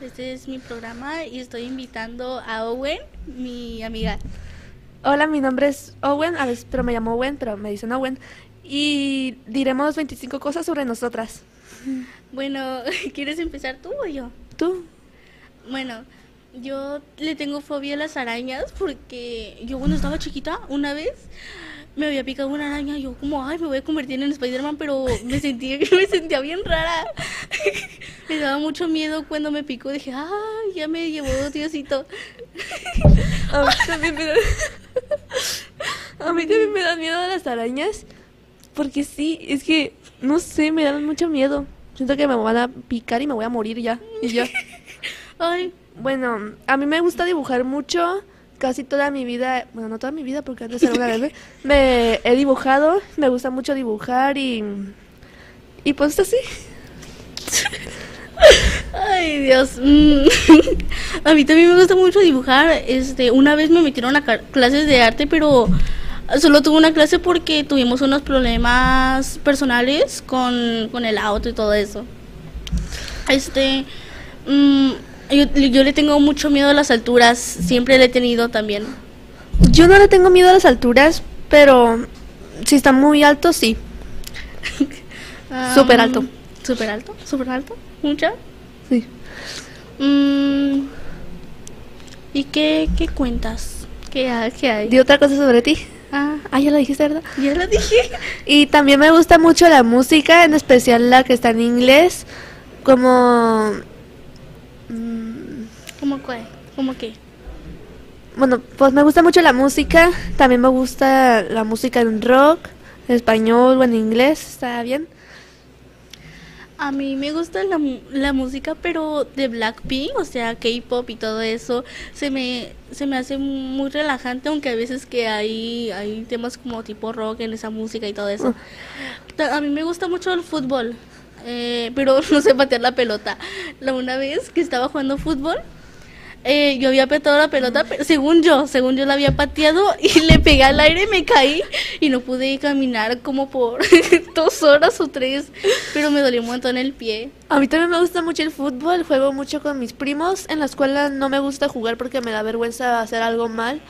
Este es mi programa y estoy invitando a Owen, mi amiga. Hola, mi nombre es Owen, a veces, pero me llamo Owen, pero me dicen Owen. Y diremos 25 cosas sobre nosotras. Bueno, ¿quieres empezar tú o yo? ¿Tú? Bueno, yo le tengo fobia a las arañas porque yo cuando estaba chiquita, una vez me había picado una araña y yo como, ay, me voy a convertir en Spider-Man, pero me sentía, me sentía bien rara. me daba mucho miedo cuando me picó, dije, ay, ya me llevó Diosito. A mí también me dan... A mí también me dan miedo las arañas. Porque sí, es que, no sé, me dan mucho miedo. Siento que me van a picar y me voy a morir ya. Y ya. Ay, Bueno, a mí me gusta dibujar mucho. Casi toda mi vida, bueno, no toda mi vida porque antes era una bebé, me he dibujado, me gusta mucho dibujar y... Y pues así. Ay, Dios. Mm. A mí también me gusta mucho dibujar. Este, una vez me metieron a clases de arte, pero solo tuve una clase porque tuvimos unos problemas personales con, con el auto y todo eso. Este, mm, yo, yo le tengo mucho miedo a las alturas. Siempre le he tenido también. Yo no le tengo miedo a las alturas, pero si está muy alto, sí. Súper alto. Súper alto, súper alto. Mucha. Sí. Mm, ¿Y qué, qué cuentas? ¿Qué hay? ¿Qué hay? Di otra cosa sobre ti. Ah, Ah, ya lo dijiste, ¿verdad? ya lo dije. Y también me gusta mucho la música, en especial la que está en inglés, como... mm, ¿Cómo cuál? ¿Cómo qué? Bueno, pues me gusta mucho la música, también me gusta la música en rock, en español o en inglés, está bien. A mí me gusta la, la música, pero de Blackpink, o sea, K-pop y todo eso, se me, se me hace muy relajante, aunque a veces que hay, hay temas como tipo rock en esa música y todo eso. Ta- A mí me gusta mucho el fútbol, eh, pero no sé patear la pelota. La una vez que estaba jugando fútbol, eh, yo había pateado la pelota, pero según yo, según yo la había pateado y le pegué al aire y me caí y no pude caminar como por dos horas o tres, pero me dolió un montón el pie. A mí también me gusta mucho el fútbol, juego mucho con mis primos, en la escuela no me gusta jugar porque me da vergüenza hacer algo mal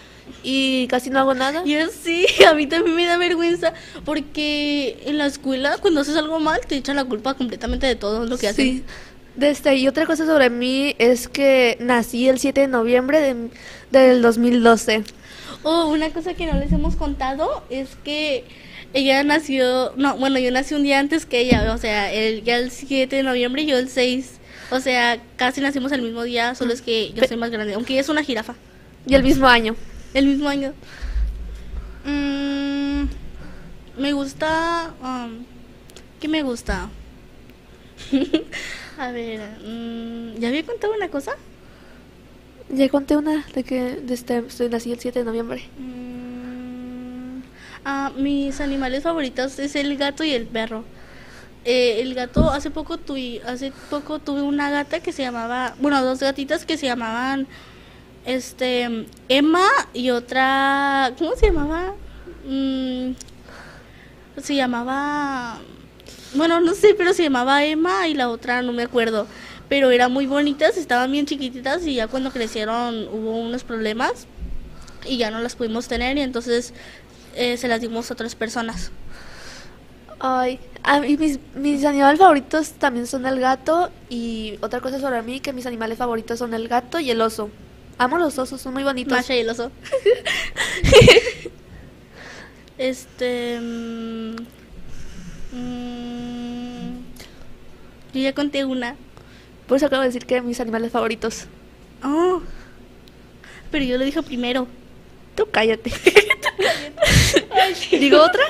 y casi no hago nada. Yo sí, a mí también me da vergüenza porque en la escuela cuando haces algo mal te echan la culpa completamente de todo lo que haces. Sí. De este, y otra cosa sobre mí es que nací el 7 de noviembre de- del 2012. Oh, una cosa que no les hemos contado es que ella nació, no, bueno, yo nací un día antes que ella, o sea, el, ya el 7 de noviembre y yo el 6. O sea, casi nacimos el mismo día, solo es que yo soy más grande, aunque ella es una jirafa. Y el mismo año. El mismo año. Mm, me gusta. um, ¿Qué me gusta? A ver, mm, ¿ya había contado una cosa? Ya conté una de que de este, estoy nací el 7 de noviembre. Mm, ah, mis animales favoritos es el gato y el perro. Eh, el gato, hace poco, tuve, hace poco tuve una gata que se llamaba, bueno, dos gatitas que se llamaban, este, Emma y otra, ¿cómo se llamaba? Mm, se llamaba, bueno, no sé, pero se llamaba Emma y la otra no me acuerdo. Pero eran muy bonitas, estaban bien chiquititas y ya cuando crecieron hubo unos problemas y ya no las pudimos tener y entonces eh, se las dimos a otras personas. Ay, a mí mis, mis animales favoritos también son el gato y otra cosa sobre mí que mis animales favoritos son el gato y el oso. Amo los osos, son muy bonitos. Masha y el oso. este. Mm, yo ya conté una. Por eso acabo de decir que mis animales favoritos. Oh. Pero yo lo dije primero. Tú cállate. ¿Digo otra?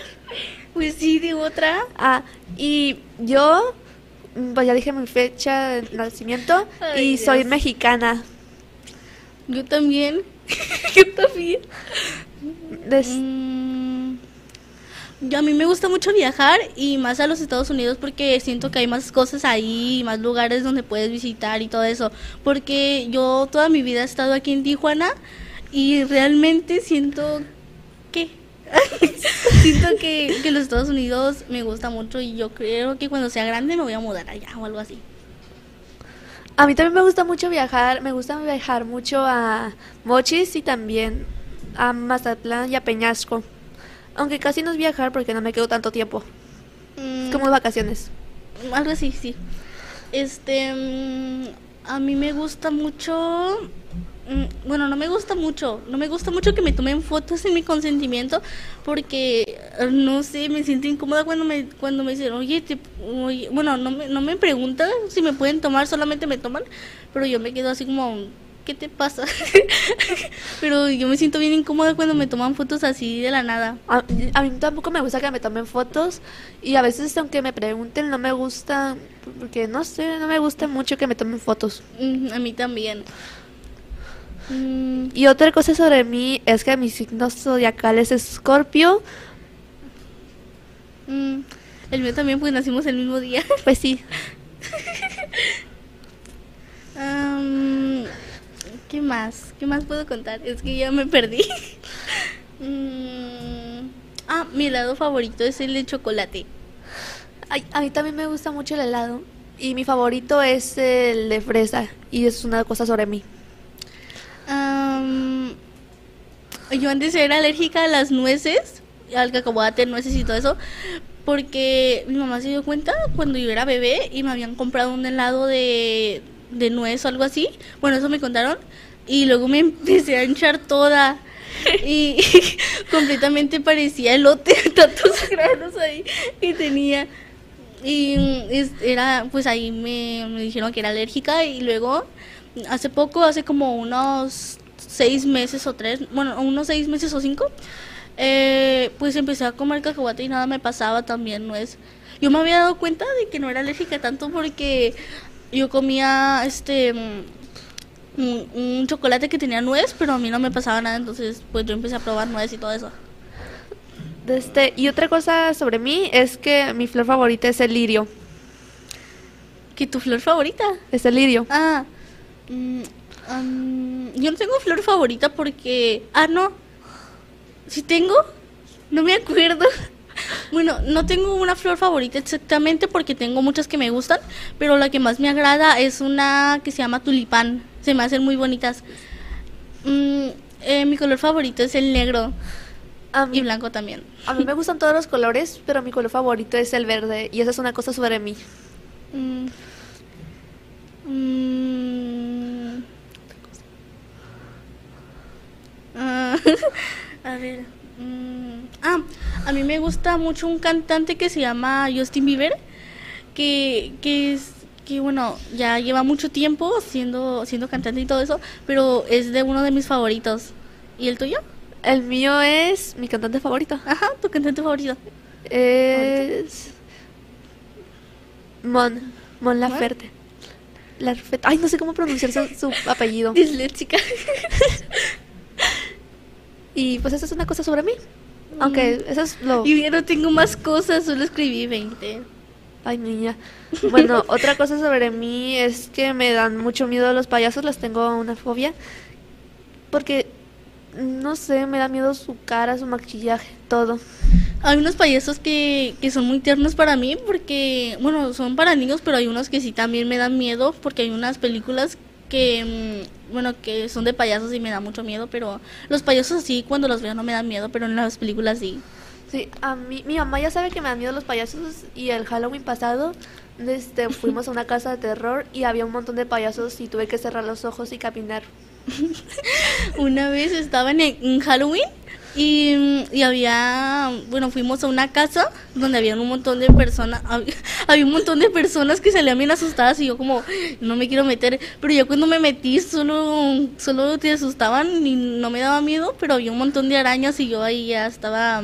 Pues sí, digo otra. Ah, y yo, pues ya dije mi fecha de nacimiento Ay, y soy mexicana. Yo también. yo también. Des- Mm, yo a mí me gusta mucho viajar y más a los Estados Unidos porque siento que hay más cosas ahí, más lugares donde puedes visitar y todo eso. Porque yo toda mi vida he estado aquí en Tijuana y realmente siento que siento que, que los Estados Unidos me gusta mucho y yo creo que cuando sea grande me voy a mudar allá o algo así. A mí también me gusta mucho viajar, me gusta viajar mucho a Mochis y también a Mazatlán y a Peñasco. Aunque casi no es viajar porque no me quedo tanto tiempo. Mm, Es como vacaciones. Algo así, sí. Este, mm, a mí me gusta mucho, mm, bueno, no me gusta mucho, no me gusta mucho que me tomen fotos sin mi consentimiento porque, no sé, me siento incómoda cuando me, cuando me dicen, oye, te- oye", bueno, no me, no me preguntan si me pueden tomar, solamente me toman, pero yo me quedo así como, ¿qué te pasa? pero yo me siento bien incómoda cuando me toman fotos así de la nada. A, a mí tampoco me gusta que me tomen fotos y a veces aunque me pregunten no me gusta porque no sé, no me gusta mucho que me tomen fotos. Mm, a mí también. Mm, Y otra cosa sobre mí es que mi signo zodiacal es Escorpio. Mm, el mío también, pues nacimos el mismo día. Pues sí, Am, ¿Qué más? ¿Qué más puedo contar? Es que ya me perdí. Mm, ah, mi helado favorito es el de chocolate. Ay, a mí también me gusta mucho el helado y mi favorito es el de fresa y es una cosa sobre mí. Am, yo antes era alérgica a las nueces, al cacahuate, nueces y todo eso, porque mi mamá se dio cuenta cuando yo era bebé y me habían comprado un helado de, de nuez o algo así. Bueno, eso me contaron. Y luego me empecé a hinchar toda. Y completamente parecía elote, tantos granos ahí que tenía. Y mm, era, pues ahí me, me dijeron que era alérgica y luego, hace poco, hace como unos seis meses o tres, bueno, unos seis meses o cinco, eh, pues empecé a comer cacahuate y nada me pasaba también, no. Yo me había dado cuenta de que no era alérgica tanto porque yo comía este mm, un, un chocolate que tenía nuez, pero a mí no me pasaba nada, entonces pues yo empecé a probar nuez y todo eso. Este, y otra cosa sobre mí es que mi flor favorita es el lirio. ¿Qué tu flor favorita? Es el lirio. Ah, am, yo no tengo flor favorita porque... Ah, no. Si tengo, no me acuerdo. Bueno, no tengo una flor favorita exactamente porque tengo muchas que me gustan, pero la que más me agrada es una que se llama tulipán. Se me hacen muy bonitas. Mm, eh, mi color favorito es el negro y blanco también. a mí me gustan todos los colores, pero mi color favorito es el verde y esa es una cosa sobre mí. Mm. Mm. A ver. mm, Ah, a mí me gusta mucho un cantante que se llama Justin Bieber, que, que es que bueno, ya lleva mucho tiempo siendo siendo cantante y todo eso, pero es de uno de mis favoritos. ¿Y el tuyo? El mío es mi cantante favorito. Ajá, tu cantante favorito. Es Mon, Mon Laferte. Laferte. Ay, no sé cómo pronunciar su, su apellido. Disléxica. Y pues esa es una cosa sobre mí. Aunque eso es lo... Y yo no tengo más cosas, solo escribí 20. Ay, niña. Bueno, otra cosa sobre mí es que me dan mucho miedo los payasos, les tengo una fobia. Porque, no sé, me da miedo su cara, su maquillaje, todo. Hay unos payasos que, que son muy tiernos para mí porque, bueno, son para niños, pero hay unos que sí también me dan miedo porque hay unas películas que, mm, bueno, que son de payasos y me da mucho miedo, pero los payasos así cuando los veo no me dan miedo, pero en las películas sí. Sí, a mí, mi mamá ya sabe que me dan miedo los payasos y el Halloween pasado este, fuimos a una casa de terror y había un montón de payasos y tuve que cerrar los ojos y caminar. Una vez estaban en, en Halloween Y, había, bueno, fuimos a una casa donde había un montón de personas, había, había un montón de personas que salían bien asustadas y yo como, no me quiero meter, pero yo cuando me metí solo, solo te asustaban y no me daba miedo, pero había un montón de arañas y yo ahí ya estaba,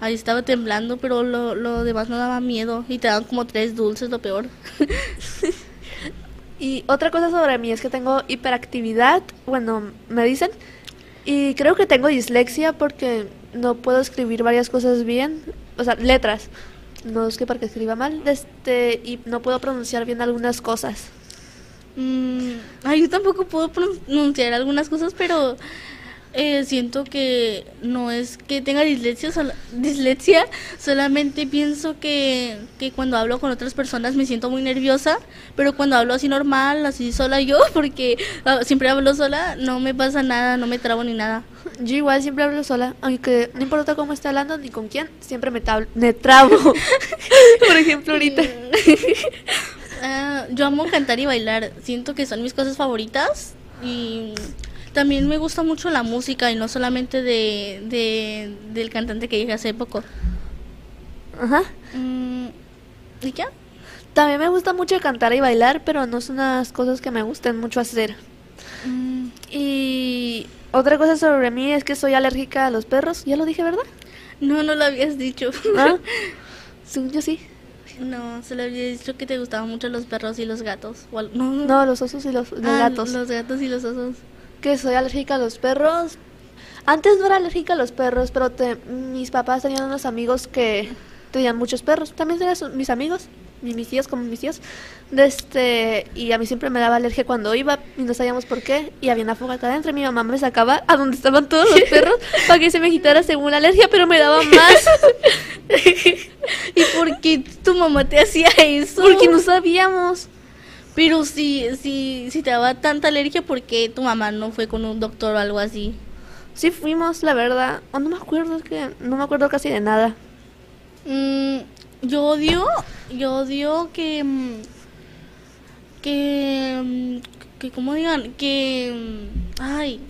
ahí estaba temblando, pero lo, lo demás no daba miedo y te daban como tres dulces, lo peor. Y otra cosa sobre mí es que tengo hiperactividad, bueno, me dicen, y creo que tengo dislexia porque no puedo escribir varias cosas bien, o sea, letras. No es que porque escriba mal, este, y no puedo pronunciar bien algunas cosas. Mm, ay, yo tampoco puedo pronunciar algunas cosas, pero eh, siento que no es que tenga dislexia, sola- dislexia solamente pienso que, que cuando hablo con otras personas me siento muy nerviosa, pero cuando hablo así normal, así sola yo, porque ah, siempre hablo sola, no me pasa nada, no me trabo ni nada. Yo igual siempre hablo sola, aunque no importa cómo esté hablando ni con quién, siempre me, me trabo. Por ejemplo, ahorita. Ah, yo amo cantar y bailar, siento que son mis cosas favoritas y también me gusta mucho la música y no solamente de, de- del cantante que dije hace poco. Ajá. Mm, ¿Y qué? También me gusta mucho cantar y bailar, pero no son unas cosas que me gusten mucho hacer. Mm, Y otra cosa sobre mí es que soy alérgica a los perros. Ya lo dije, ¿verdad? no, no lo habías dicho. ¿Ah? Yo sí. No, se le había dicho que te gustaban mucho los perros y los gatos. O al- no, no. No, los osos y los, los Ah, gatos. Los gatos y los osos. Que soy alérgica a los perros. Antes no era alérgica a los perros, pero te- mis papás tenían unos amigos que tenían muchos perros. También eran mis amigos, mis tíos como mis tíos. De este, y a mí siempre me daba alergia cuando iba y no sabíamos por qué. Y había una fogata adentro y mi mamá me sacaba a donde estaban todos los perros para que se me quitara según la alergia, pero me daba más ¿Y por qué tu mamá te hacía eso? porque no sabíamos. Pero si, si, si te daba tanta alergia, ¿por qué tu mamá no fue con un doctor o algo así? Sí fuimos, la verdad. O no me acuerdo, es que no me acuerdo casi de nada. Mm, yo odio, yo odio que, mm, que, mm, que, como digan, que, mm, ay,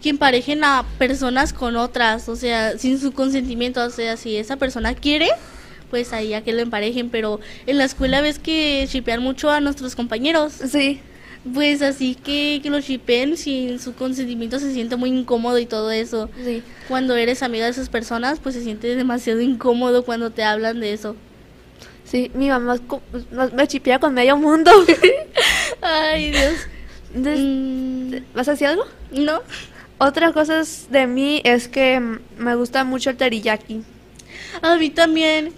que emparejen a personas con otras, o sea, sin su consentimiento, o sea, si esa persona quiere, pues ahí a que lo emparejen, pero en la escuela ves que shipean mucho a nuestros compañeros, Sí. pues así que, que lo shipen sin su consentimiento se siente muy incómodo y todo eso. Sí. Cuando eres amiga de esas personas, pues se siente demasiado incómodo cuando te hablan de eso. Sí, mi mamá me chipea con medio mundo. Ay, Dios. Des- Mm, ¿Vas a decir algo? no. Otra cosa de mí es que mm, me gusta mucho el teriyaki. A mí también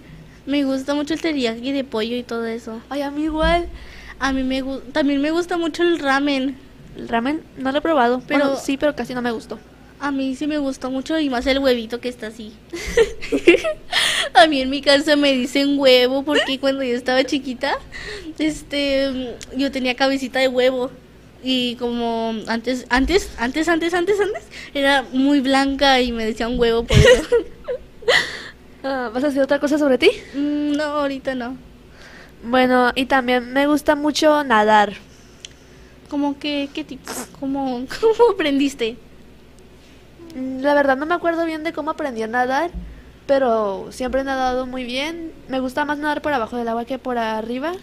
me gusta mucho el teriyaki de pollo y todo eso. Ay, a mí igual. A mí me también me gusta mucho el ramen. El ramen no lo he probado, Pero- pero sí, pero casi no me gustó. A mí sí me gustó mucho y más el huevito que está así. a mí en mi casa me dicen huevo porque cuando yo estaba chiquita, este, yo tenía cabecita de huevo y como antes, antes, antes, antes, antes, antes era muy blanca y me decían huevo por eso. Ah, ¿Vas a decir otra cosa sobre ti? Mm, no, ahorita no. Bueno, y también me gusta mucho nadar. Como que, qué tipo, cómo, cómo aprendiste? La verdad no me acuerdo bien de cómo aprendí a nadar, pero siempre he nadado muy bien. Me gusta más nadar por abajo del agua que por arriba.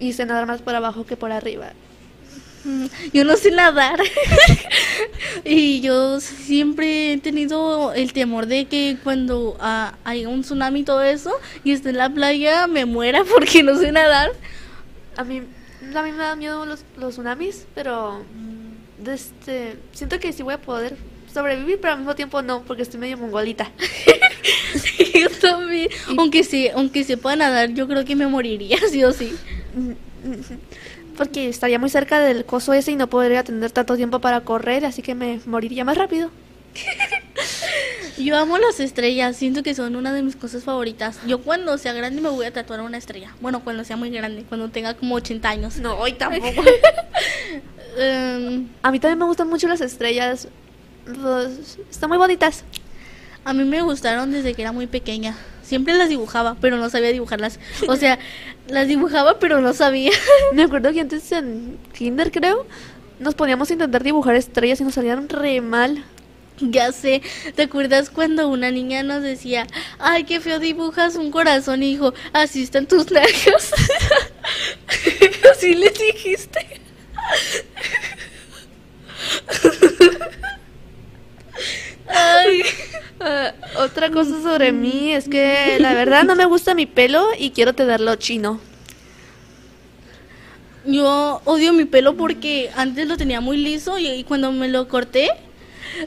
Y sé nadar más por abajo que por arriba. Mm, Yo no sé nadar. y yo siempre he tenido el temor de que cuando ah, haya un tsunami y todo eso y esté en la playa me muera porque no sé nadar. A mí, a mí me dan miedo los, los tsunamis, pero mm, este, siento que sí voy a poder sobrevivir, pero al mismo tiempo no, porque estoy medio mongolita. yo también. Aunque, se, aunque sepa nadar, yo creo que me moriría, sí o sí. Porque estaría muy cerca del coso ese y no podría tener tanto tiempo para correr, así que me moriría más rápido. Yo amo las estrellas, siento que son una de mis cosas favoritas. Yo cuando sea grande me voy a tatuar una estrella. Bueno, cuando sea muy grande, cuando tenga como 80 años. No, hoy tampoco. Em, a mí también me gustan mucho las estrellas. Los- están muy bonitas. A mí me gustaron desde que era muy pequeña. Siempre las dibujaba, pero no sabía dibujarlas. O sea, las dibujaba, pero no sabía. Me acuerdo que antes en Kinder, creo, nos poníamos a intentar dibujar estrellas y nos salían re mal. Ya sé, ¿te acuerdas cuando una niña nos decía, ay, qué feo dibujas un corazón, hijo, así están tus labios? así les dijiste. Ah, otra cosa sobre mí es que la verdad no me gusta mi pelo y quiero tenerlo chino. yo odio mi pelo porque antes lo tenía muy liso y, y cuando me lo corté,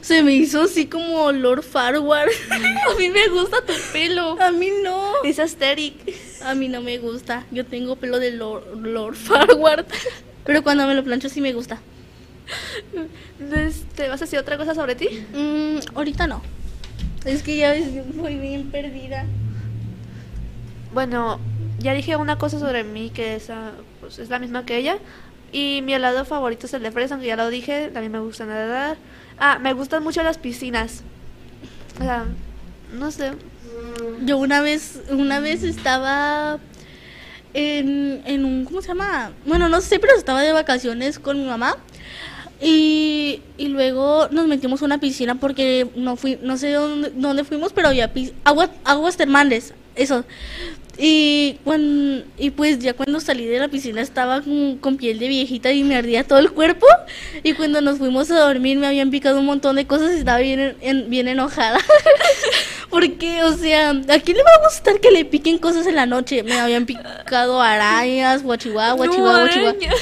se me hizo así como Lord Farward. A mí me gusta tu pelo. A mí no. Es aesthetic. A mí no me gusta. Yo tengo pelo de Lord, Lord Farward. Pero cuando me lo plancho sí me gusta. Este, ¿Vas a decir otra cosa sobre ti? Mm, ahorita no. Es que ya ves, voy bien perdida. Bueno, ya dije una cosa sobre mí que es, ah, pues, es la misma que ella. Y mi helado favorito es el de fresa, aunque ya lo dije. También me gusta nadar. Ah, me gustan mucho las piscinas. O sea, no sé. Yo una vez, una vez estaba en, en un, ¿cómo se llama? Bueno, no sé, pero estaba de vacaciones con mi mamá. Y, y luego nos metimos a una piscina porque no fui, no sé dónde, dónde fuimos, pero había pis- agua, aguas termales, eso. Y, cuan- y pues ya cuando salí de la piscina estaba con, con piel de viejita y me ardía todo el cuerpo. Y cuando nos fuimos a dormir me habían picado un montón de cosas y estaba bien, en- bien enojada. Porque, o sea, ¿a quién le va a gustar que le piquen cosas en la noche? Me habían picado arañas, guachihuahua, guachihuahua, guachihuahua. araña.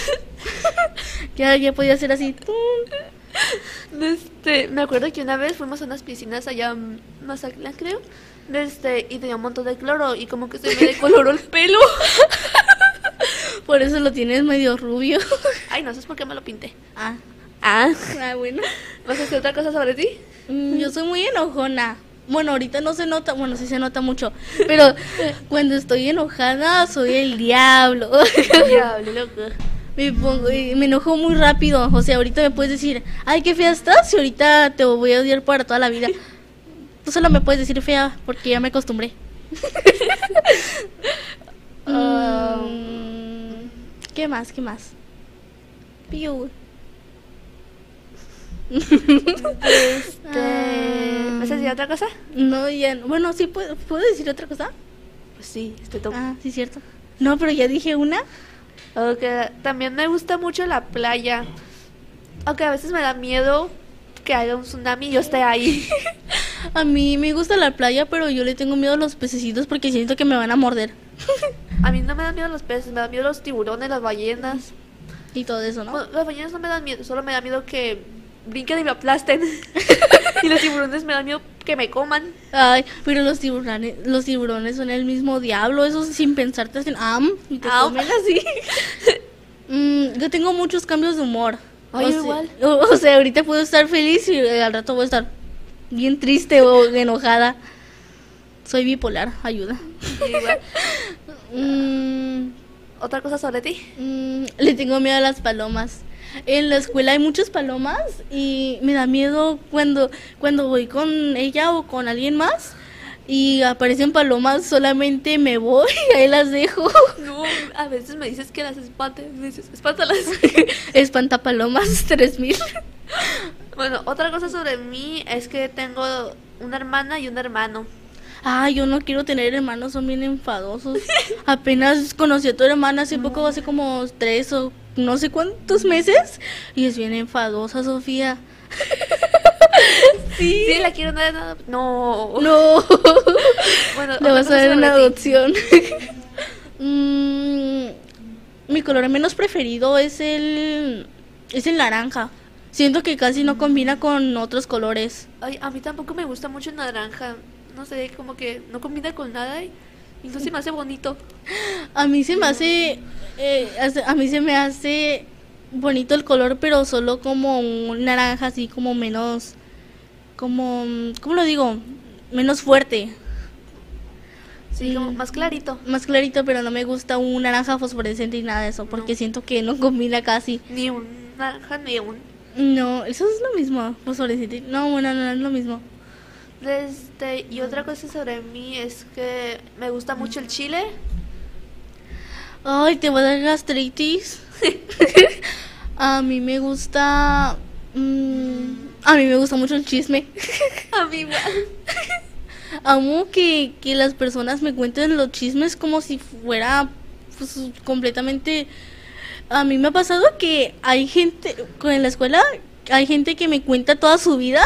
Ya, ya podía ser así. Este, me acuerdo que una vez fuimos a unas piscinas allá en Mazatlán, creo. Este, y tenía un montón de cloro y como que se me decoloró el pelo. Por eso lo tienes medio rubio. Ay, no sé por qué me lo pinté. Ah, Ah, ah bueno. ¿vas a decir otra cosa sobre ti? Mm, Yo soy muy enojona. Bueno, ahorita no se nota, bueno, sí se nota mucho, pero cuando estoy enojada soy el diablo. Diablo, loco. Me pongo, y me enojo muy rápido. O sea, ahorita me puedes decir, ay, qué fea estás, y ahorita te voy a odiar para toda la vida. Tú solo me puedes decir fea porque ya me acostumbré. Mm, ¿Qué más? ¿Qué más? Piu. Este. ¿vas a decir otra cosa? No, ya. no. Bueno, sí, ¿puedo, ¿puedo decir otra cosa? Pues sí, este toco. Ah, sí, cierto. No, pero ya dije una. Aunque también me gusta mucho la playa. Aunque a veces me da miedo que haya un tsunami y yo esté ahí. A mí me gusta la playa, pero yo le tengo miedo a los pececitos porque siento que me van a morder. A mí no me dan miedo los peces, me dan miedo los tiburones, las ballenas. Y todo eso, ¿no? Bueno, las ballenas no me dan miedo, solo me da miedo que brinquen y me aplasten. y los tiburones me dan miedo que me coman. Ay, pero los tiburones, los tiburones son el mismo diablo, esos sin pensar te hacen am y te comen así. Mm, yo tengo muchos cambios de humor. Ay, o sea, igual. O, o sea, ahorita puedo estar feliz y eh, al rato voy a estar bien triste o enojada. Soy bipolar, ayuda. Igual. Mm, Otra cosa sobre ti. Mm, le tengo miedo a las palomas. En la escuela hay muchas palomas y me da miedo cuando, cuando voy con ella o con alguien más y aparecen palomas, solamente me voy y ahí las dejo. No, a veces me dices que las espantes. Me dices, espántalas. Espantapalomas 3000. bueno, otra cosa sobre mí es que tengo una hermana y un hermano. Ay, yo no quiero tener hermanos, son bien enfadosos. Apenas conocí a tu hermana hace poco, hace como tres o no sé cuántos meses y es bien enfadosa, Sofía. Sí, la quiero dar nada. No. No. Bueno, Le vas a dar ti. adopción. Mm, mi color menos preferido es el es el naranja. Siento que casi no combina con otros colores. Ay, a mí tampoco me gusta mucho el naranja. No sé, como que no combina con nada y, y no se me hace bonito. A mí se me hace eh, hace- a mí se me hace bonito el color, pero solo como un naranja así como menos como ¿cómo lo digo? Menos fuerte. Sí, como Mm. más clarito. Más clarito, pero no me gusta un naranja fosforescente y nada de eso, porque No. siento que no combina casi. Ni un naranja ni un. No, eso es lo mismo, fosforescente. No, bueno, no, no es lo mismo. Este, y otra cosa sobre mí es que me gusta mucho el chile. Ay, te voy a dar gastritis. a mí me gusta. mm, A mí me gusta mucho el chisme. A mí igual. Amo que, que las personas me cuenten los chismes como si fuera pues, completamente... A mí me ha pasado que hay gente, con- en la escuela, hay gente que me cuenta toda su vida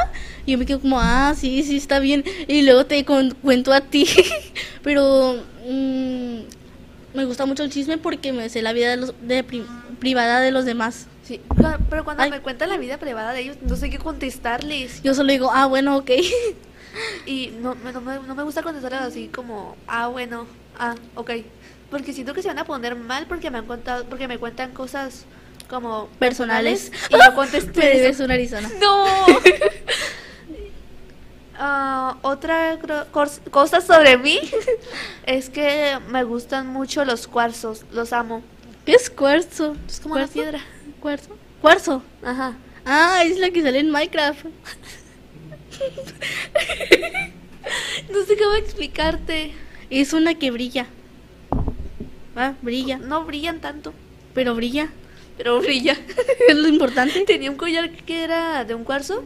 y yo me quedo como, ah, sí, sí, está bien. Y luego te con- cuento a ti. Pero mm, me gusta mucho el chisme porque me sé la vida de los, de pri- privada de los demás. Sí, pero cuando Ay. me cuentan la vida privada de ellos, no sé qué contestarles. Yo solo digo, ah, bueno, ok. Y no, me- no, me, no me gusta contestarles así como, ah, bueno, ah, ok. Porque siento que se van a poner mal porque me han contado, porque me cuentan cosas como Personales. Y yo contesté Me debes una Arizona. No. Ah, otra cosa sobre mí es que me gustan mucho los cuarzos, los amo. ¿Qué es cuarzo? Es como una piedra. ¿Cuarzo? ¿Cuarzo? Ajá. Ah, es la que sale en Minecraft. No sé cómo explicarte. Es una que brilla. Ah, brilla. No brillan tanto, Pero brilla. Pero brilla. es lo importante. Tenía un collar que era de un cuarzo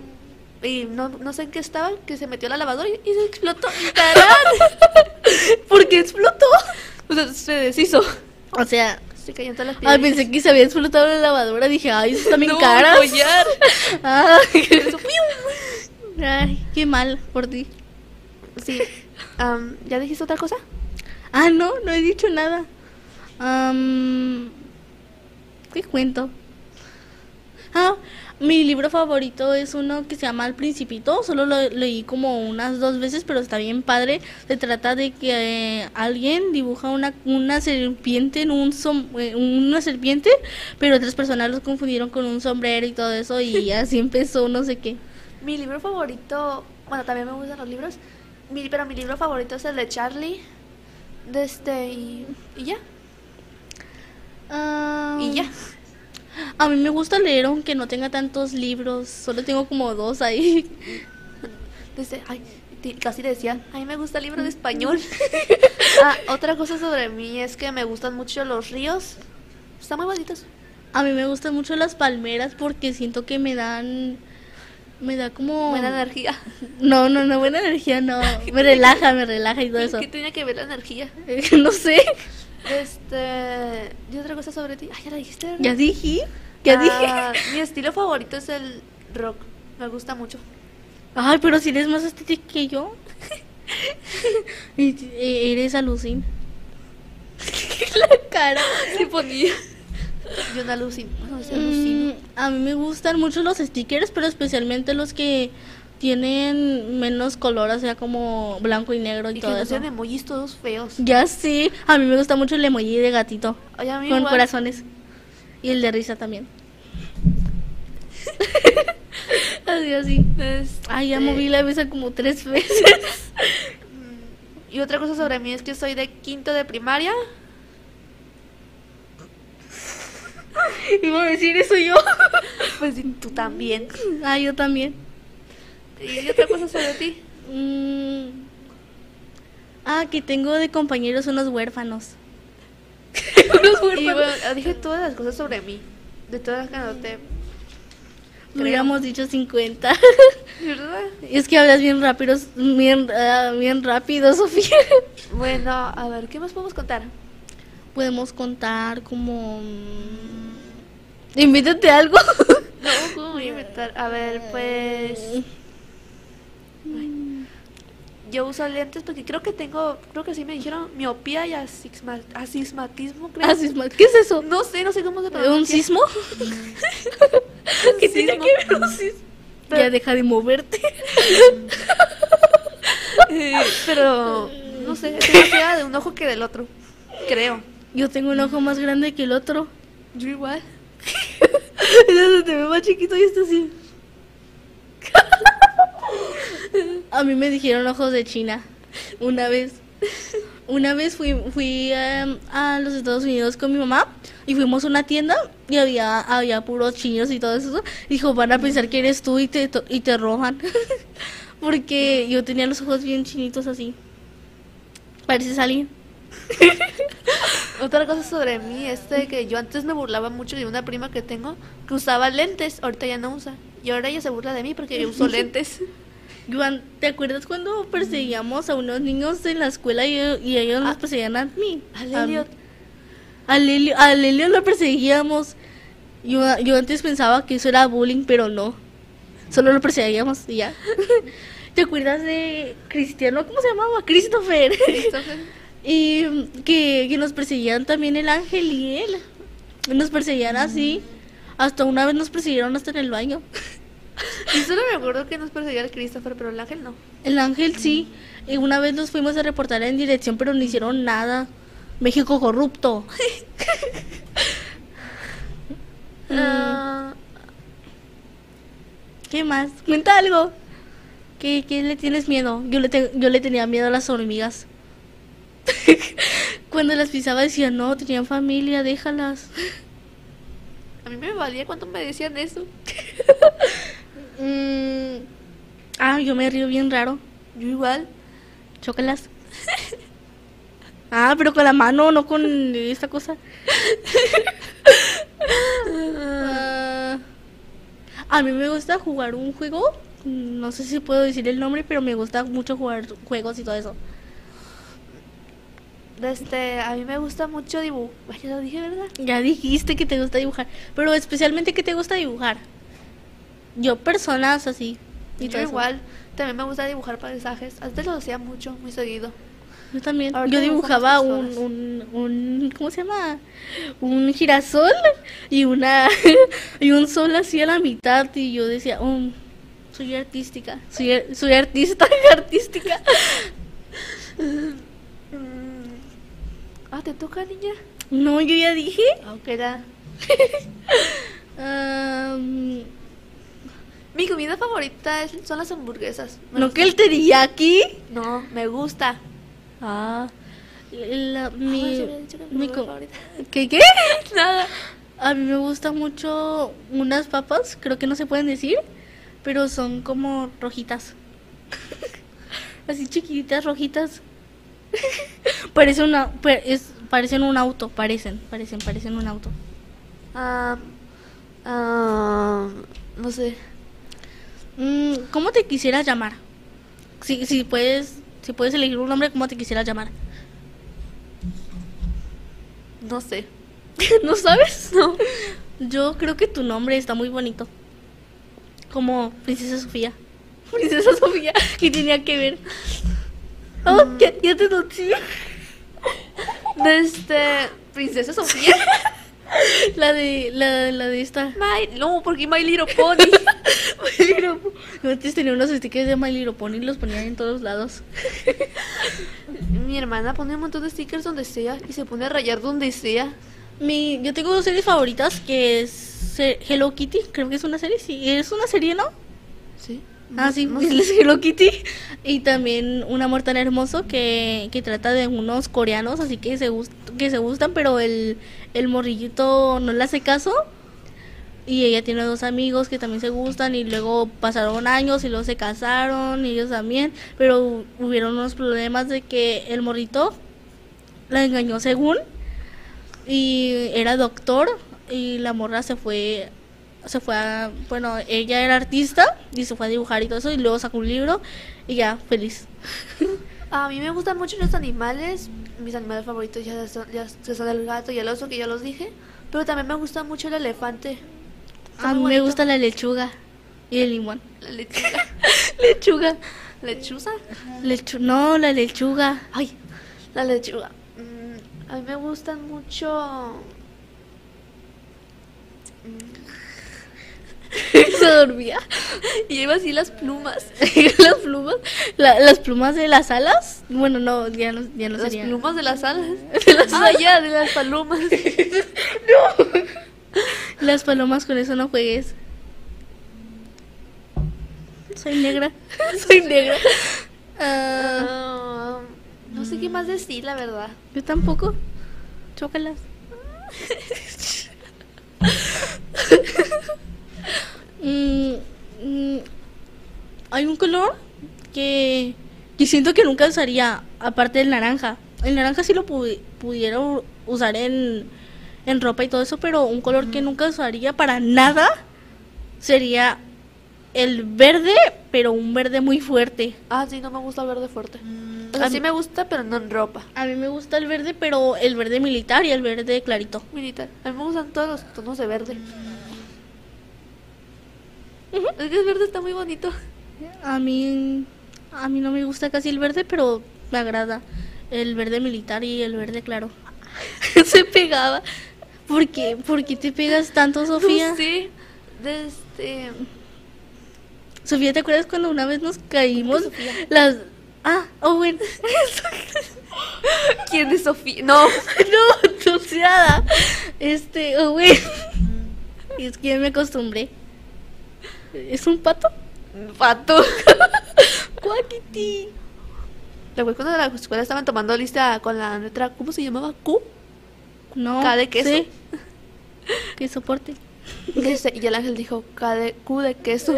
y no, no sé en qué estaba, que se metió a la lavadora y, y se explotó. ¡Tarán! ¿Por qué explotó? O sea, se deshizo. O sea, Se cayeron todas las ay, piedras. pensé que se había explotado la lavadora. Dije, ay, eso está bien No, caras. el collar. Ah, Eso, ay, qué mal por ti. Sí. Am, ¿Ya dijiste otra cosa? Ah, no, no he dicho nada. Am, ¿Qué cuento? Ah, mi libro favorito es uno que se llama El Principito. Solo lo leí como unas dos veces, pero está bien padre. Se trata de que eh, alguien dibuja una, una serpiente en un som- eh, una serpiente, pero otras personas los confundieron con un sombrero y todo eso y así empezó, no sé qué. Mi libro favorito, bueno, también me gustan los libros, mi, pero mi libro favorito es el de Charlie. De este, y, y ya. Ah, Y ya. A mí me gusta leer aunque no tenga tantos libros, solo tengo como dos ahí. Ay, casi decía, a mí me gusta el libro de español. ah, otra cosa sobre mí es que me gustan mucho los ríos. Están muy bonitos. A mí me gustan mucho las palmeras porque siento que me dan me da como Buena energía. No, no, no, buena energía no. Me relaja, me relaja y todo eso. ¿Qué tenía que ver la energía? no sé. Este, ¿y otra cosa sobre ti? Ay, ya la dijiste. ¿verdad? Ya dije. Ya Ah, dije. Mi estilo favorito es el rock. Me gusta mucho. Ay, pero si eres más estética que yo. Eh, eres alucin. La cara. Se ponía. Yo no alucino. No. Mm, a mí me gustan mucho los stickers, pero especialmente los que tienen menos color, o sea, como blanco y negro y, Y que todo no eso. sean emojis todos feos. Ya sí, a mí me gusta mucho el emoji de gatito a mí con igual. corazones y el de risa también. así, así. Este, Ay, ya moví la mesa como tres veces. Y otra cosa sobre mí es que soy de quinto de primaria. Iba a decir eso yo. Pues tú también. ah, yo también. Y otra cosa sobre ti. Mm. Ah, que tengo de compañeros unos huérfanos. unos Y bueno, dije todas las cosas sobre mí. De todas las que anoté. Hubiéramos dicho 50. ¿Verdad? es que hablas bien rápido, bien, ah, bien rápido, Sofía. Bueno, a ver, ¿qué más podemos contar? Podemos contar como... mm, Invítate algo. No, ¿cómo voy a inventar? A ver, pues. Yo uso lentes porque creo que tengo, creo que sí me dijeron miopía y asisma- asismatismo, creo. Asisma- ¿Qué es eso? No sé, no sé cómo se ¿Un pronuncia. sismo? ¿Qué tiene que ver un sismo? Pero- Ya deja de moverte. Eh, pero no sé, es más fea de un ojo que del otro. Creo. Yo tengo un ojo más grande que el otro. Yo igual. Se te ve más chiquito y está así. A mí me dijeron ojos de China una vez. Una vez fui, fui em, a los Estados Unidos con mi mamá y fuimos a una tienda y había, había puros chinos y todo eso. Dijo, van a pensar que eres tú y te, y te roban. Porque yo tenía los ojos bien chinitos así. Pareces alguien. Otra cosa sobre mí es de que yo antes me burlaba mucho de una prima que tengo que usaba lentes, ahorita ya no usa. Y ahora ella se burla de mí porque yo uso lentes. Juan, ¿te acuerdas cuando perseguíamos a unos niños en la escuela y, y ellos nos Ah, perseguían a mí? A Lelio, a Lelio lo perseguíamos. Yo, yo antes pensaba que eso era bullying, pero no. Solo lo perseguíamos y ya. ¿Te acuerdas de Cristiano? ¿Cómo se llamaba? Christopher. y mm, que, que nos perseguían también el ángel y él. Nos perseguían así. Hasta una vez nos persiguieron hasta en el baño. Y solo me acuerdo que nos perseguía el Christopher, pero el ángel no. El ángel sí. Y una vez nos fuimos a reportar en dirección, pero no hicieron nada. México corrupto. Ah, ¿Qué más? Cuenta algo. ¿Qué, qué le tienes miedo? Yo le, te- yo le tenía miedo a las hormigas. Cuando las pisaba decía, no, tenían familia, déjalas. A mí me valía cuando me decían eso. Mm, Ah, yo me río bien raro. Yo igual. Chócalas. Ah, pero con la mano, no con esta cosa. Ah, a mí me gusta jugar un juego. No sé si puedo decir el nombre, pero me gusta mucho jugar juegos y todo eso. Este, a mí me gusta mucho dibujar. Ya lo dije, ¿verdad? Ya dijiste que te gusta dibujar, pero especialmente que te gusta dibujar. Yo personas así. Y Yo igual. También me gusta dibujar paisajes. Antes lo hacía mucho, muy seguido. Yo también. Yo dibujaba un, un, un, ¿cómo se llama? Un girasol y una y un sol así a la mitad y yo decía, "Um, soy artística, soy, soy artista, artística. Ah, ¿te toca, niña? No, yo ya dije. Aunque era... Am, Mi comida favorita es- son las hamburguesas. Me no gusta- que el teriyaki. No, me gusta. Ah, la- Ah, mi, mi favorita. ¿Qué qué? Nada. A mí me gustan mucho unas papas, creo que no se pueden decir, pero son como rojitas. Así chiquititas, rojitas. Parece una, pa- es, parecen un auto, parecen, parecen, parecen un auto. Ah, ah, no sé. Mm, ¿Cómo te quisieras llamar? Si, si puedes, si puedes elegir un nombre, ¿cómo te quisieras llamar? No sé. ¿No sabes? No. Yo creo que tu nombre está muy bonito. Como Princesa Sofía. Princesa Sofía. ¿Qué tenía que ver? Oh, ya, ya te noté. Este, Princesa Sofía. La de, la, la de esta. My, no, porque My Little Pony. My Little Po- Yo antes tenía unos stickers de My Little Pony y los ponía en todos lados. Mi hermana pone un montón de stickers donde sea y se pone a rayar donde sea. Mi, yo tengo dos series favoritas que es Hello Kitty. Creo que es una serie, sí. Es una serie, ¿no? Sí. Ah, sí, es Hello Kitty. Y también Un amor tan hermoso que, que trata de unos coreanos, así que se, gust- que se gustan, pero el, el morrillito no le hace caso. Y ella tiene dos amigos que también se gustan y luego pasaron años y luego se casaron y ellos también, pero hu- hubieron unos problemas de que el morrito la engañó según y era doctor y la morra se fue se fue a, bueno, ella era artista y se fue a dibujar y todo eso y luego sacó un libro y ya, feliz. A mí me gustan mucho los animales. Mis animales favoritos ya son, ya son el gato y el oso, que ya los dije. Pero también me gusta mucho el elefante. Está A mí me gusta la lechuga y el limón. La lechuga. Lechuga. ¿Lechuza? Lechu no, la lechuga. Ay, la lechuga. Mm, a mí me gustan mucho. se dormía. Y iba así las plumas. las plumas, la- las plumas de las alas. Bueno, no, ya no, ya no Las plumas de las alas. De las ah, ya, de las palomas. Las palomas con eso no juegues. Soy negra. Soy negra. Ah, Ah, no sé qué más decir, la verdad. yo tampoco. Chócalas. Mm, mm, hay un color que, que siento que nunca usaría, aparte del naranja. El naranja sí lo pu- pudiera usar en, en ropa y todo eso, pero un color que nunca usaría para nada sería el verde, pero un verde muy fuerte. Ah, sí, no me gusta el verde fuerte. O sea, a sí me gusta, pero no en ropa. A mí me gusta el verde, pero el verde militar y el verde clarito. Militar. A mí me gustan todos los tonos de verde. Es que el verde está muy bonito. A mí, a mí no me gusta casi el verde, pero me agrada el verde militar y el verde claro. Se pegaba. ¿Por qué? ¿Por qué te pegas tanto, Sofía? No sé. Este... Sofía, ¿te acuerdas cuando una vez nos caímos? Las... Ah, Owen. ¿Quién es Sofía? No. no, troceada. Este, Owen. es que ya me acostumbré. ¿Es un pato? Pato. Cuaquiti. La cuando en la escuela estaban tomando lista con la letra, ¿cómo se llamaba? Q. No. K de queso. sé. Que soporte. Y el ángel dijo K de, Q de queso.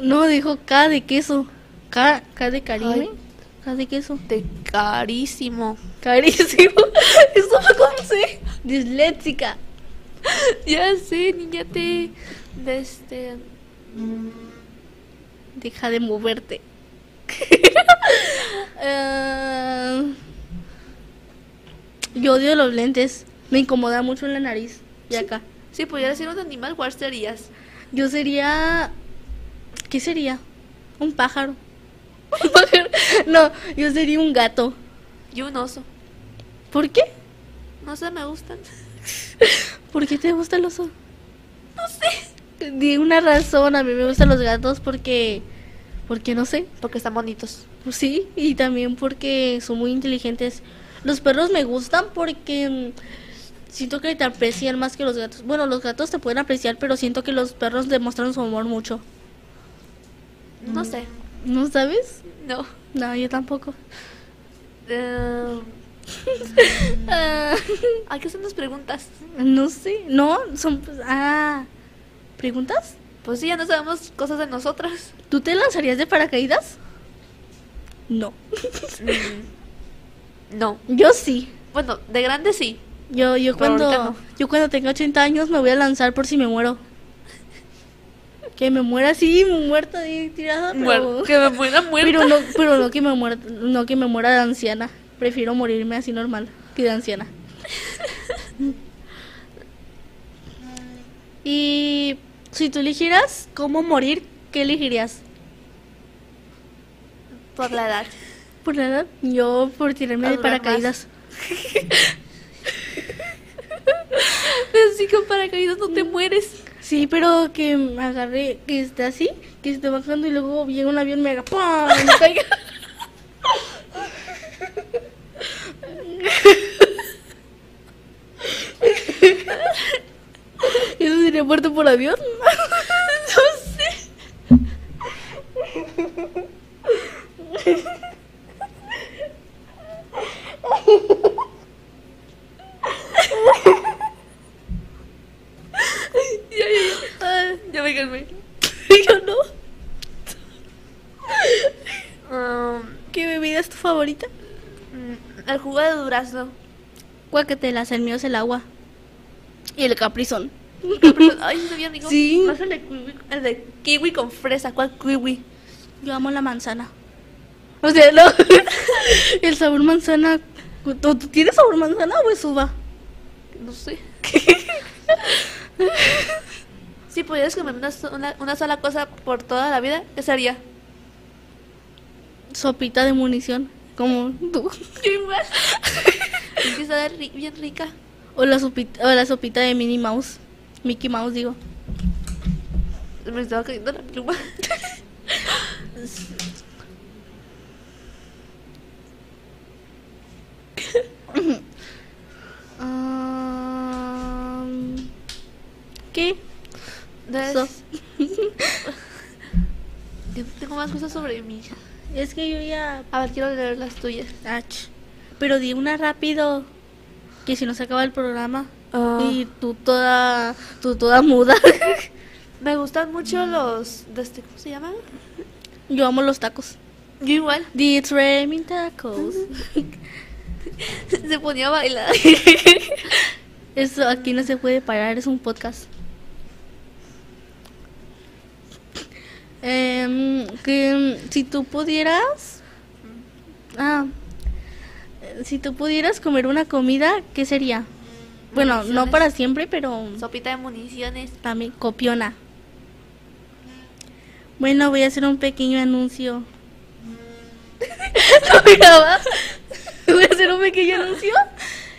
No, dijo K de queso. K, K de Karime. K de queso. De carísimo. Carísimo. Eso fue con C. Disléxica. Ya sé, niña, te. De este. Deja de moverte. Eh, yo odio los lentes. Me incomoda mucho en la nariz. Y acá. Si pudieras ser un animal, ¿cuál serías? Yo sería. ¿Qué sería? Un pájaro. Un pájaro. No, yo sería un gato. Y un oso. ¿Por qué? No sé, me gustan. ¿Por qué te gusta el oso? No sé. Di una razón. A mí me gustan los gatos porque. Porque no sé. Porque están bonitos. Pues sí, y también porque son muy inteligentes. Los perros me gustan porque mm, siento que te aprecian más que los gatos. Bueno, los gatos te pueden apreciar, pero siento que los perros demuestran su amor mucho. No sé. ¿No sabes? No. No, yo tampoco. Eh, Ah, hay que hacernos preguntas. no sé. No, son. pues, Ah. ¿Preguntas? Pues sí, ya no sabemos cosas de nosotras. ¿Tú te lanzarías de paracaídas? No. Mm, No. Yo sí. Bueno, de grande sí. Yo, yo Pero cuando no. yo cuando tenga 80 años me voy a lanzar por si me muero. Que me muera así, muerta ahí tirada, pero, Muer- que me muera muerta. pero no, pero no que me muera, no que me muera de anciana. Prefiero morirme así normal que de anciana. Y si tú eligieras cómo morir, ¿qué elegirías? Por la edad. Por la edad, yo por tirarme de paracaídas. Pero con paracaídas no te mueres. Sí, pero que me agarre, que esté así, que esté bajando y luego llega un avión y me haga ¡pum! y me caiga. ¿Eso sería muerte por avión? no sé. Ya, ya, ya. Ah, ya me calmé. Yo no. Um, ¿Qué bebida es tu favorita? mm, el jugo de durazno. Guacatelas, el mío es el agua. Y el caprizón. Ay, no bien rico. Sí. Más el de kiwi, el de kiwi con fresa. ¿Cuál kiwi? Yo amo la manzana. O sea, no. El sabor manzana. ¿Tú, tú tienes sabor manzana o es uva? No sé. si pudieras comer una, una, una sola cosa por toda la vida, ¿qué sería? Sopita de munición. Como tú. Igual. Es que ri- bien rica. O la sopita, o la sopita de Minnie Mouse. Mickey Mouse, digo. Me estaba cayendo la pluma. Ah, ¿Qué? So- Yo tengo más cosas sobre mí. Es que yo ya. A ver, quiero leer las tuyas. Ach. Pero di una rápido. Que si no se acaba el programa. Ah. Y tú toda. Tú toda muda. Me gustan mucho los... De este, ¿Cómo se llaman? yo amo los tacos. Yo igual. The Treming Tacos. Se ponía a bailar. Eso aquí no se puede parar, es un podcast. que mm, si tú pudieras... Ah, eh, si tú pudieras comer una comida, ¿qué sería? Bueno, no para siempre, pero Sopita de municiones. también copiona. Bueno, voy a hacer un pequeño anuncio. ¿Lo grabas? Voy a hacer un pequeño anuncio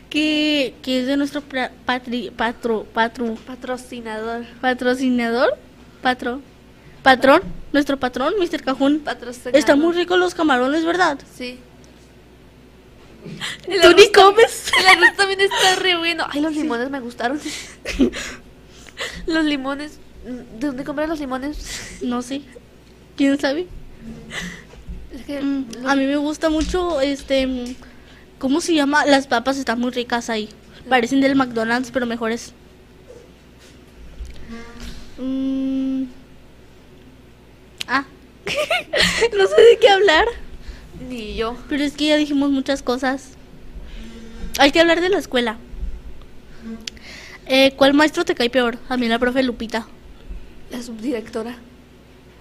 que, que es de nuestro patri, patro, patro, Patrocinador. patrocinador, patro, patrón, nuestro patrón, Mr. Cajún. Patrocinador. Están muy ricos los camarones, ¿verdad? Sí. ¿Tú ni comes? El arroz también está re bueno. Ay, los limones me gustaron. los limones. ¿De dónde compras los limones? No sé. ¿Quién sabe? Es que Mm, los- a mí me gusta mucho, este, mm, ¿cómo se llama? Las papas están muy ricas ahí. Parecen del McDonald's, pero mejores. Mm. Ah, no sé de qué hablar, Ni yo. pero es que ya dijimos muchas cosas. Hay que hablar de la escuela. Eh, ¿Cuál maestro te cae peor? A mí la profe Lupita. La subdirectora.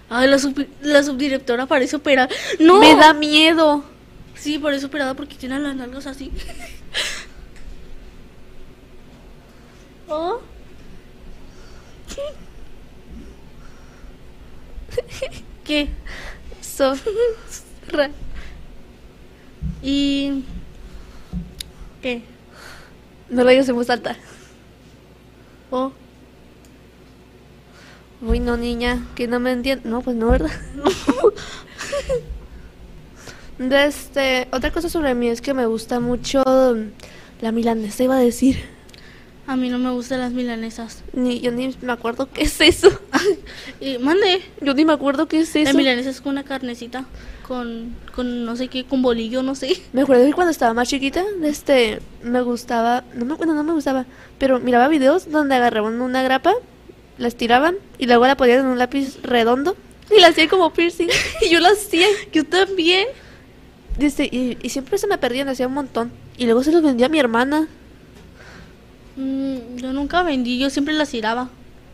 Ay, la, sub- la subdirectora parece operada. ¡No! Me da miedo. Sí, parece operada porque tiene las nalgas así. ¿Oh? ¿Qué? So. ¿Y qué? No lo digas en voz alta. ¿Oh? Uy, no, niña, que no me entiende. No, pues no, ¿verdad? De este, otra cosa sobre mí es que me gusta mucho la milanesa, iba a decir. A mí no me gustan las milanesas. Ni, yo ni me acuerdo qué es eso. Y mande. Yo ni me acuerdo qué es La eso. milanesa es con una carnecita. Con, con no sé qué, con bolillo, no sé. Me acuerdo que cuando estaba más chiquita, este, me gustaba, no me acuerdo, no me gustaba, pero miraba videos donde agarraban una grapa, la estiraban y luego la ponían en un lápiz redondo y la hacían como piercing. y yo la hacía. Yo también. Este, y, y siempre se me perdían, hacía un montón. Y luego se los vendía a mi hermana. Mm, yo nunca vendí, yo siempre las tiraba.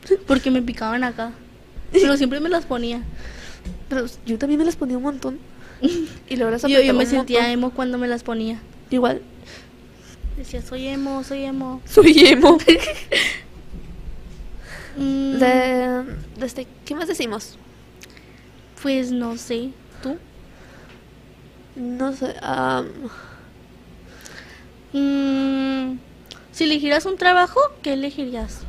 Porque me picaban acá. Pero siempre me las ponía. Pero yo también me las ponía un montón. Y luego las Yo, yo me sentía montón. emo cuando me las ponía. Igual. Decía, soy emo, soy emo. Soy emo. Mm, de, de este, ¿Qué más decimos? Pues no sé. ¿Tú? No sé. Mm, si elegieras un trabajo, ¿qué elegirías?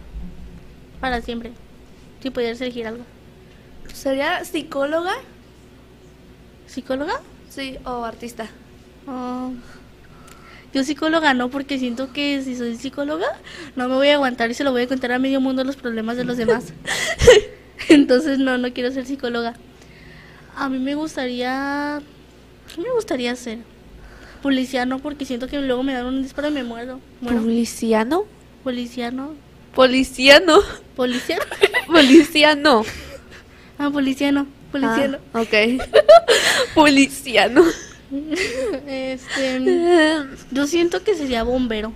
Para siempre. Si pudieras elegir algo. ¿Sería psicóloga? ¿Psicóloga? Sí, o artista. Ah, yo psicóloga no, porque siento que si soy psicóloga no me voy a aguantar y se lo voy a contar a medio mundo los problemas de los demás. Entonces no, no quiero ser psicóloga. A mí me gustaría... ¿Qué me gustaría ser? Policía no, porque siento que luego me dan un disparo y me muero. Bueno, ¿Policiano? policiano. Policiano. ¿Policiano? Policiano. Ah, policiano. Policiano. Ah, ok. Policiano. Este... Yo siento que sería bombero.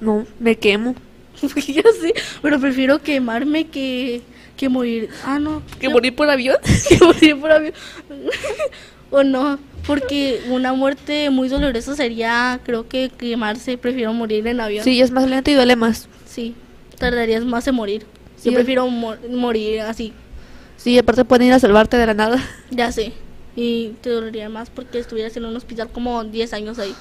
No, me quemo. ya sé, pero prefiero quemarme que, que morir. Ah, no. ¿Que yo- morir por avión? que morir por avión. o no, porque una muerte muy dolorosa sería, creo que quemarse. Prefiero morir en avión. Sí, es más lento y duele más. Sí, tardarías más en morir. Yo prefiero mo- morir así, Sí, aparte pueden ir a salvarte de la nada. ya sé. Y te dolería más porque estuvieras en un hospital como 10 años ahí.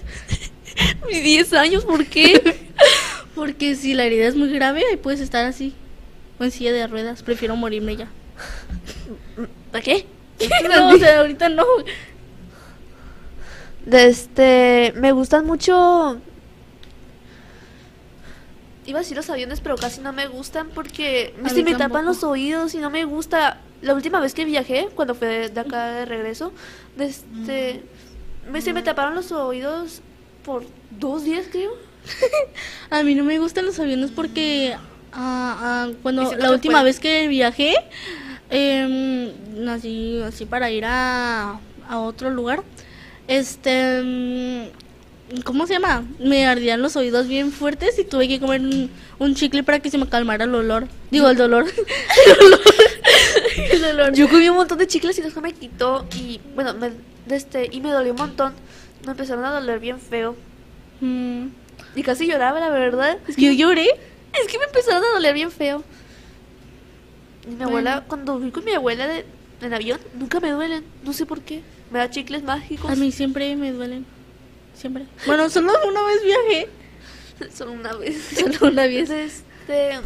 Mis 10 años, ¿por qué? Porque si la herida es muy grave, ahí puedes estar así. O en silla de ruedas. Prefiero morirme ya. ¿Para qué? no, o sea, ahorita no. Este, me gustan mucho. Iba a decir los aviones, pero casi no me gustan porque A se mí me tapan los oídos y no me gusta. La última vez que viajé, cuando fue de acá de regreso, este, me, se me taparon los oídos por dos días, creo. A mí no me gustan los aviones porque ah, ah, cuando la última vez que viajé, em, así, así para ir a, a otro lugar, este, mm, ¿cómo se llama? Me ardían los oídos bien fuertes y tuve que comer un, un chicle para que se me calmara el olor. Digo, el dolor. El olor. El dolor. Yo comí un montón de chicles y después me quitó y bueno, me, este, y me dolió un montón. Me empezaron a doler bien feo. Mm, Y casi lloraba, la verdad. Es que, Yo lloré. es que me empezaron a doler bien feo. Y mi Bueno. abuela, cuando fui con mi abuela de, en avión, nunca me duelen. No sé por qué. Me da chicles mágicos. A mí siempre me duelen. Siempre. Bueno, solo una vez viajé. Solo una vez. Solo una vez. Este.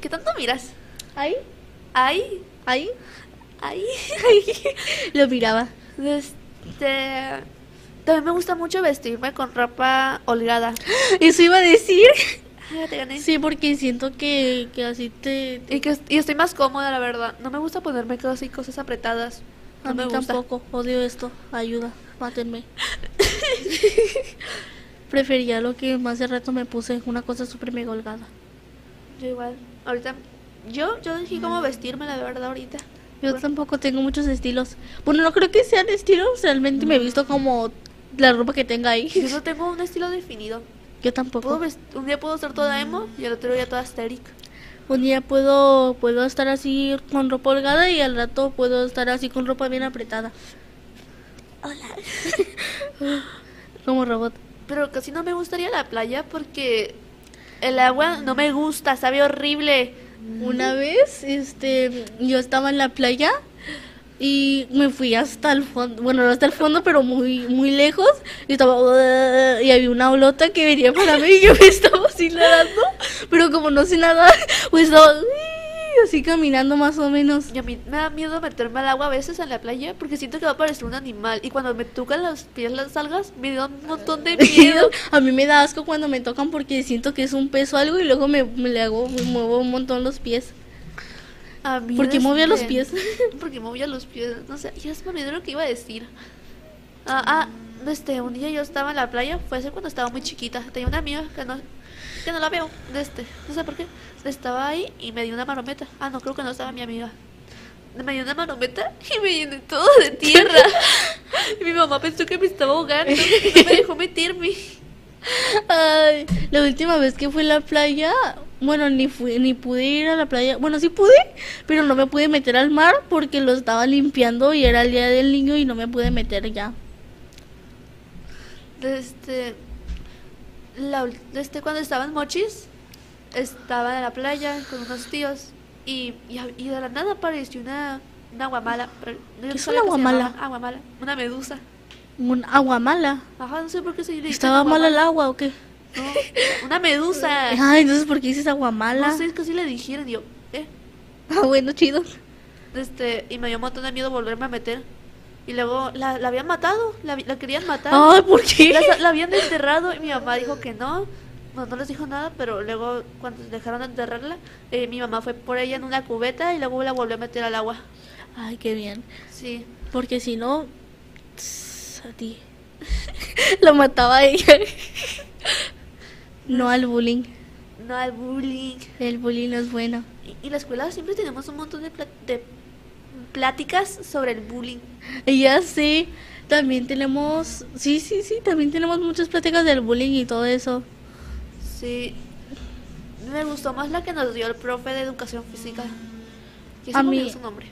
¿Qué tanto miras? Ahí, Ahí. ahí, Ahí. lo miraba. Este. También me gusta mucho vestirme con ropa holgada. Eso iba a decir. Ah, te gané. Sí, porque siento que, que así te... Y que y estoy más cómoda, la verdad. No me gusta ponerme cosas y cosas apretadas. No a me mí gusta. tampoco. Odio esto. Ayuda. Mátenme. Prefería lo que más de rato me puse. Una cosa súper mega holgada. Yo igual. Ahorita. Yo, yo elegí cómo vestirme, la verdad, ahorita. Yo tampoco tengo muchos estilos. Bueno, no creo que sean estilos. Realmente me he visto como la ropa que tenga ahí. Yo no tengo un estilo definido. Yo tampoco. un día puedo ser toda emo y el otro día toda asteric. Un día puedo, puedo estar así con ropa holgada y al rato puedo estar así con ropa bien apretada. Hola. como robot. Pero casi no me gustaría la playa porque el agua no me gusta, sabe horrible. Una vez, este, yo estaba en la playa y me fui hasta el fondo, bueno, no hasta el fondo, pero muy, muy lejos. Y estaba, y había una olota que venía para mí y yo me estaba así nadando, pero como no sé nadar, pues estaba así caminando más o menos. Y a mí me da miedo meterme al agua a veces en la playa porque siento que va a parecer un animal. Y cuando me tocan los pies las algas, me da un montón de miedo. A mí me da asco cuando me tocan porque siento que es un peso o algo y luego me, me le hago, me muevo un montón los pies. A mí, ¿Por qué movía los pies? Porque movía los pies, no sé, ya se me olvidó lo que iba a decir. Ah, ah, este, un día yo estaba en la playa, fue hace cuando estaba muy chiquita. Tenía una amiga que no, que no la veo, de este, no sé por qué. Estaba ahí y me dio una marometa. Ah, no, creo que no estaba mi amiga. Me dio una marometa y me llené todo de tierra. y mi mamá pensó que me estaba ahogando no me dejó meterme. Ay, la última vez que fui a la playa, bueno, ni fui, ni pude ir a la playa. Bueno, sí pude, pero no me pude meter al mar porque lo estaba limpiando y era el día del niño y no me pude meter ya. Este, la, este, cuando estaba en Mochis, estaba en la playa con unos tíos y, y, y de la nada apareció una, una aguamala. pero yo no ¿Qué es una aguamala? Aguamala, una medusa. Un agua mala. Ajá, no sé por qué se dice ¿Estaba mala el aguamala. agua o qué? No, una medusa. Ay, entonces ¿por qué dices agua mala? No sé, es que así le dijeron. yo, eh. Ah, bueno, chido. Este, y me dio un montón de miedo volverme a meter. Y luego la, la habían matado, la, la querían matar. Ay, ¿por qué? La, la habían enterrado y mi mamá dijo que no. No, no les dijo nada, pero luego cuando dejaron de enterrarla, eh, mi mamá fue por ella en una cubeta y luego la volvió a meter al agua. Ay, qué bien. Sí. Porque si no, tss, a ti. Lo mataba ella. No al bullying. No al bullying. El bullying no es bueno. Y, y la escuela siempre tenemos un montón de, de pláticas sobre el bullying. Y ya sé, también tenemos, sí, sí, sí, también tenemos muchas pláticas del bullying y todo eso. Sí. Me gustó más la que nos dio el profe de educación física. Que A mí- su nombre.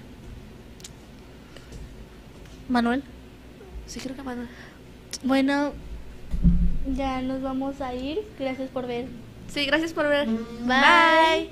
Manuel. Sí, creo que Manuel. Bueno, ya nos vamos a ir. Gracias por ver. Sí, gracias por ver. Bye.